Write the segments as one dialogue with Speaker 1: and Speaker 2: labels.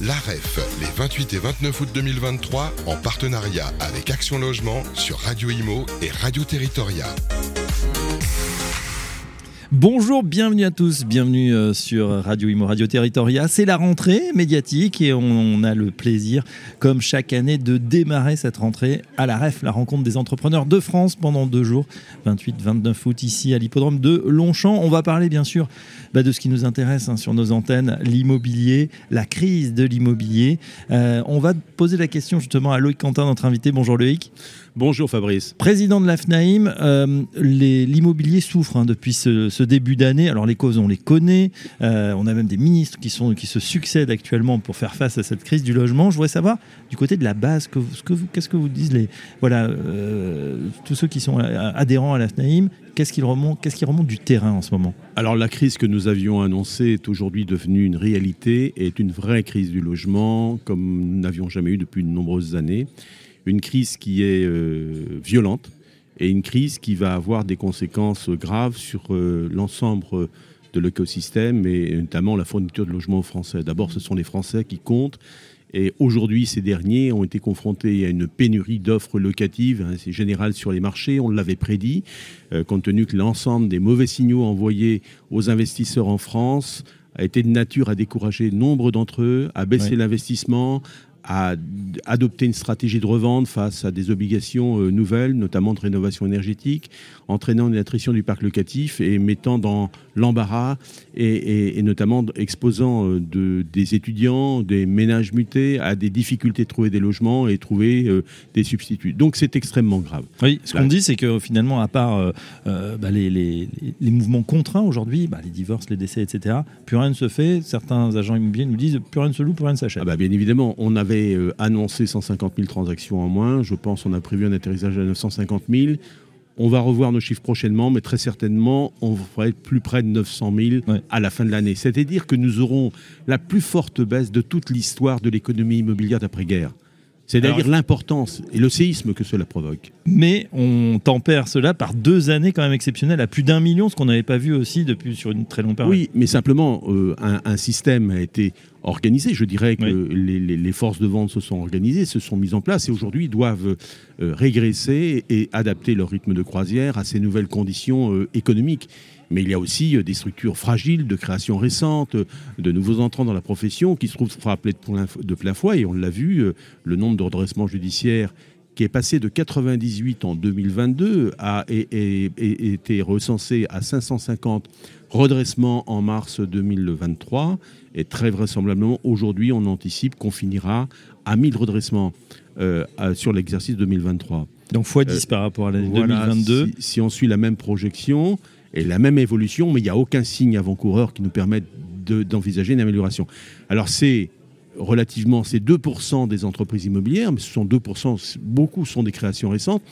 Speaker 1: l'AREF, les 28 et 29 août 2023, en partenariat avec Action Logement sur Radio Imo et Radio Territoria.
Speaker 2: Bonjour, bienvenue à tous, bienvenue euh, sur Radio Imo Radio Territoria. C'est la rentrée médiatique et on a le plaisir, comme chaque année, de démarrer cette rentrée à la REF, la rencontre des entrepreneurs de France pendant deux jours, 28-29 août ici à l'hippodrome de Longchamp. On va parler bien sûr bah, de ce qui nous intéresse hein, sur nos antennes, l'immobilier, la crise de l'immobilier. Euh, on va poser la question justement à Loïc Quentin, notre invité. Bonjour Loïc.
Speaker 3: Bonjour Fabrice.
Speaker 2: Président de l'AFNAIM, euh, l'immobilier souffre hein, depuis ce, début d'année. Alors les causes, on les connaît. Euh, on a même des ministres qui, sont, qui se succèdent actuellement pour faire face à cette crise du logement. Je voudrais savoir, du côté de la base, qu'est-ce que, vous disent les, voilà, euh, tous ceux qui sont adhérents à l'AFNAIM Qu'est-ce qui remonte, qu'est-ce qui remonte du terrain en ce moment?
Speaker 3: Alors la crise que nous avions annoncée est aujourd'hui devenue une réalité et est une vraie crise du logement comme nous n'avions jamais eu depuis de nombreuses années une crise qui est euh, violente et une crise qui va avoir des conséquences graves sur euh, l'ensemble de l'écosystème et notamment la fourniture de logements aux Français. D'abord, ce sont les Français qui comptent. Et aujourd'hui, ces derniers ont été confrontés à une pénurie d'offres locatives, hein, c'est général sur les marchés, on l'avait prédit, euh, compte tenu que l'ensemble des mauvais signaux envoyés aux investisseurs en France a été de nature à décourager nombre d'entre eux, à baisser l'investissement, à adopter une stratégie de revente face à des obligations euh, nouvelles, notamment de rénovation énergétique, entraînant une attrition du parc locatif et mettant dans l'embarras et, notamment exposant euh, de, des étudiants, des ménages mutés à des difficultés de trouver des logements et trouver euh, des substituts. Donc c'est extrêmement grave.
Speaker 2: Oui, ce qu'on dit, c'est que finalement, à part bah, les, les, les, mouvements contraints aujourd'hui, bah, les divorces, les décès, etc., plus rien ne se fait. Certains agents immobiliers nous disent plus rien ne se loue, plus rien ne s'achète.
Speaker 3: Ah bah, bien évidemment, on avait euh, annoncé 150 000 transactions en moins. Je pense qu'on a prévu un atterrissage à 950 000. On va revoir nos chiffres prochainement, mais très certainement, on va être plus près de 900 000 à la fin de l'année. C'est-à-dire que nous aurons la plus forte baisse de toute l'histoire de l'économie immobilière d'après-guerre. C'est-à-dire l'importance et le séisme que cela provoque.
Speaker 2: Mais on tempère cela par deux années quand même exceptionnelles, à plus d'un million, ce qu'on n'avait pas vu aussi depuis sur une très longue période.
Speaker 3: Oui, mais simplement, euh, un, système a été organisé. Je dirais que les, forces de vente se sont organisées, se sont mises en place et aujourd'hui doivent euh, régresser et adapter leur rythme de croisière à ces nouvelles conditions euh, économiques mais il y a aussi euh, des structures fragiles de création récente, euh, de nouveaux entrants dans la profession qui se trouvent frappés de plein fouet. Et on l'a vu, euh, le nombre de redressements judiciaires qui est passé de 98 en 2022 a été recensé à 550 redressements en mars 2023. Et très vraisemblablement, aujourd'hui, on anticipe qu'on finira à 1000 redressements sur l'exercice 2023.
Speaker 2: Donc x10 par rapport à l'année 2022.
Speaker 3: Si, si, on suit la même projection, et la même évolution, mais il n'y a aucun signe avant-coureur qui nous permette d'envisager une amélioration. Alors c'est relativement, c'est 2% des entreprises immobilières, mais ce sont 2%, beaucoup sont des créations récentes,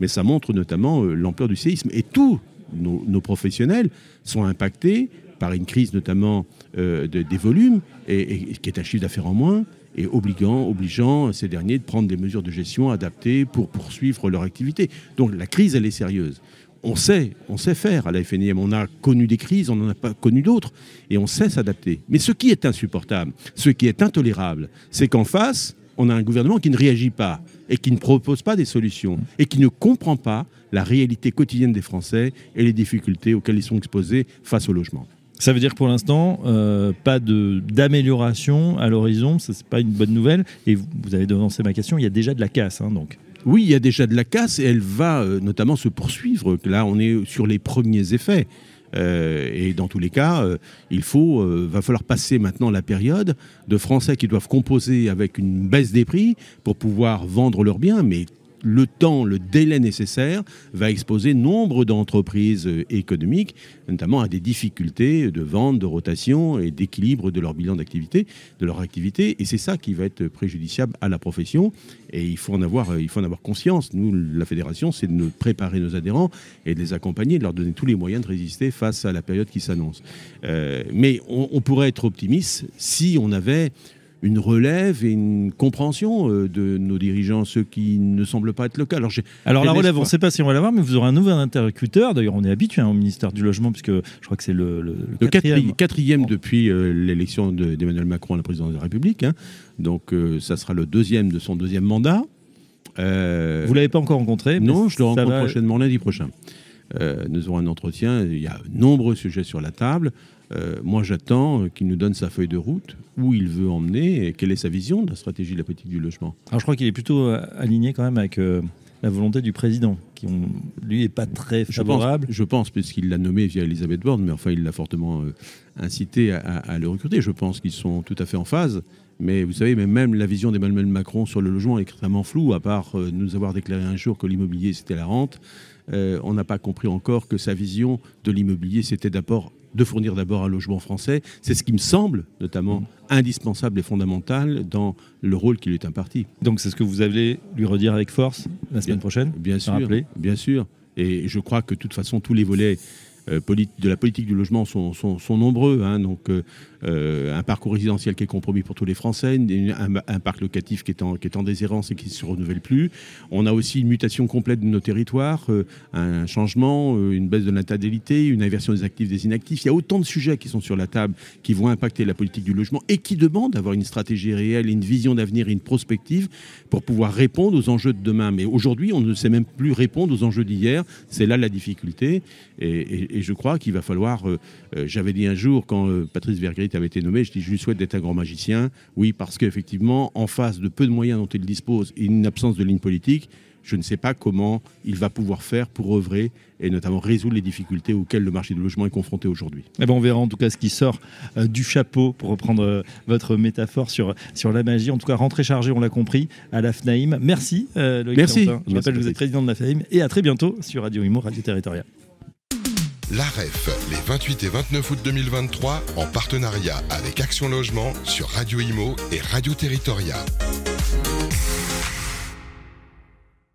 Speaker 3: mais ça montre notamment euh, l'ampleur du séisme. Et tous nos, professionnels sont impactés par une crise notamment euh, des volumes, et, qui est un chiffre d'affaires en moins, et obligeant, obligeant ces derniers de prendre des mesures de gestion adaptées pour poursuivre leur activité. Donc la crise, elle est sérieuse on sait, on sait faire à la FNIM. On a connu des crises, on n'en a pas connu d'autres, et on sait s'adapter. Mais ce qui est insupportable, ce qui est intolérable, c'est qu'en face, on a un gouvernement qui ne réagit pas et qui ne propose pas des solutions et qui ne comprend pas la réalité quotidienne des Français et les difficultés auxquelles ils sont exposés face au logement.
Speaker 2: Ça veut dire pour l'instant, euh, pas d'amélioration à l'horizon, ce n'est pas une bonne nouvelle. Et vous, avez devancé ma question, il y a déjà de la casse. Hein, donc.
Speaker 3: Oui, il y a déjà de la casse et elle va euh, notamment se poursuivre. Là, on est sur les premiers effets. Euh, et dans tous les cas, euh, il faut, va falloir passer maintenant la période de Français qui doivent composer avec une baisse des prix pour pouvoir vendre leurs biens, mais le temps, le délai nécessaire va exposer nombre d'entreprises euh, économiques, notamment à des difficultés de vente, de rotation et d'équilibre de leur bilan d'activité, de leur activité. Et c'est ça qui va être préjudiciable à la profession. Et il faut en avoir, euh, il faut en avoir conscience. Nous, la fédération, c'est de préparer nos adhérents et de les accompagner, de leur donner tous les moyens de résister face à la période qui s'annonce. Euh, mais on pourrait être optimiste si on avait une relève et une compréhension euh, de nos dirigeants, ceux qui ne semblent pas être le cas.
Speaker 2: Alors, Alors la relève, on ne sait pas si on va l'avoir, mais vous aurez un nouvel interlocuteur. D'ailleurs, on est habitué hein, au ministère du Logement, puisque je crois que c'est le,
Speaker 3: le, quatrième. quatrième depuis euh, l'élection d'Emmanuel Macron à la présidence de la République. Hein. Donc, euh, ça sera le deuxième de son deuxième mandat.
Speaker 2: vous ne l'avez pas encore rencontré
Speaker 3: Non, je le rencontre prochainement, lundi prochain. Nous aurons un entretien. Il y a nombreux sujets sur la table. Euh, moi, j'attends qu'il nous donne sa feuille de route, où il veut emmener et quelle est sa vision de la stratégie de la politique du logement.
Speaker 2: Alors, je crois qu'il est plutôt euh, aligné quand même avec euh, la volonté du président, qui lui est pas très favorable.
Speaker 3: Je pense, puisqu'il l'a nommé via Elisabeth Borne, mais enfin, il l'a fortement incité à, le recruter. Je pense qu'ils sont tout à fait en phase. Mais vous savez, même la vision d'Emmanuel Macron sur le logement est extrêmement floue, à part nous avoir déclaré un jour que l'immobilier c'était la rente. on n'a pas compris encore que sa vision de l'immobilier c'était d'abord de fournir d'abord un logement français. C'est ce qui me semble notamment indispensable et fondamental dans le rôle qui lui est imparti.
Speaker 2: Donc c'est ce que vous allez lui redire avec force la semaine prochaine
Speaker 3: Bien sûr, bien sûr. Et je crois que de toute façon, tous les volets de la politique du logement sont, nombreux. Hein. donc, euh, euh, un parcours résidentiel qui est compromis pour tous les Français, un, parc locatif qui est, en, qui est en déshérence et qui ne se renouvelle plus. On a aussi une mutation complète de nos territoires, un changement, une baisse de l'intatalité, une inversion des actifs des inactifs. Il y a autant de sujets qui sont sur la table qui vont impacter la politique du logement et qui demandent d'avoir une stratégie réelle, une vision d'avenir une prospective pour pouvoir répondre aux enjeux de demain. Mais aujourd'hui, on ne sait même plus répondre aux enjeux d'hier. C'est là la difficulté. et je crois qu'il va falloir. Euh, euh, j'avais dit un jour, quand euh, Patrice Vergrit avait été nommé, je dis je lui souhaite d'être un grand magicien. Oui, parce qu'effectivement, en face de peu de moyens dont il dispose et une absence de ligne politique, je ne sais pas comment il va pouvoir faire pour œuvrer et notamment résoudre les difficultés auxquelles le marché du logement est confronté aujourd'hui.
Speaker 2: Eh ben on verra en tout cas ce qui sort du chapeau, pour reprendre votre métaphore sur, sur la magie. En tout cas, rentrée chargée, on l'a compris, à la FNAIM. Merci,
Speaker 3: Loïc Merci.
Speaker 2: Je rappelle que vous êtes président de la FNAIM et à très bientôt sur Radio Imo, Radio Territoriale.
Speaker 1: L'AREF, les 28 et 29 août 2023, en partenariat avec Action Logement sur Radio Imo et Radio Territoria.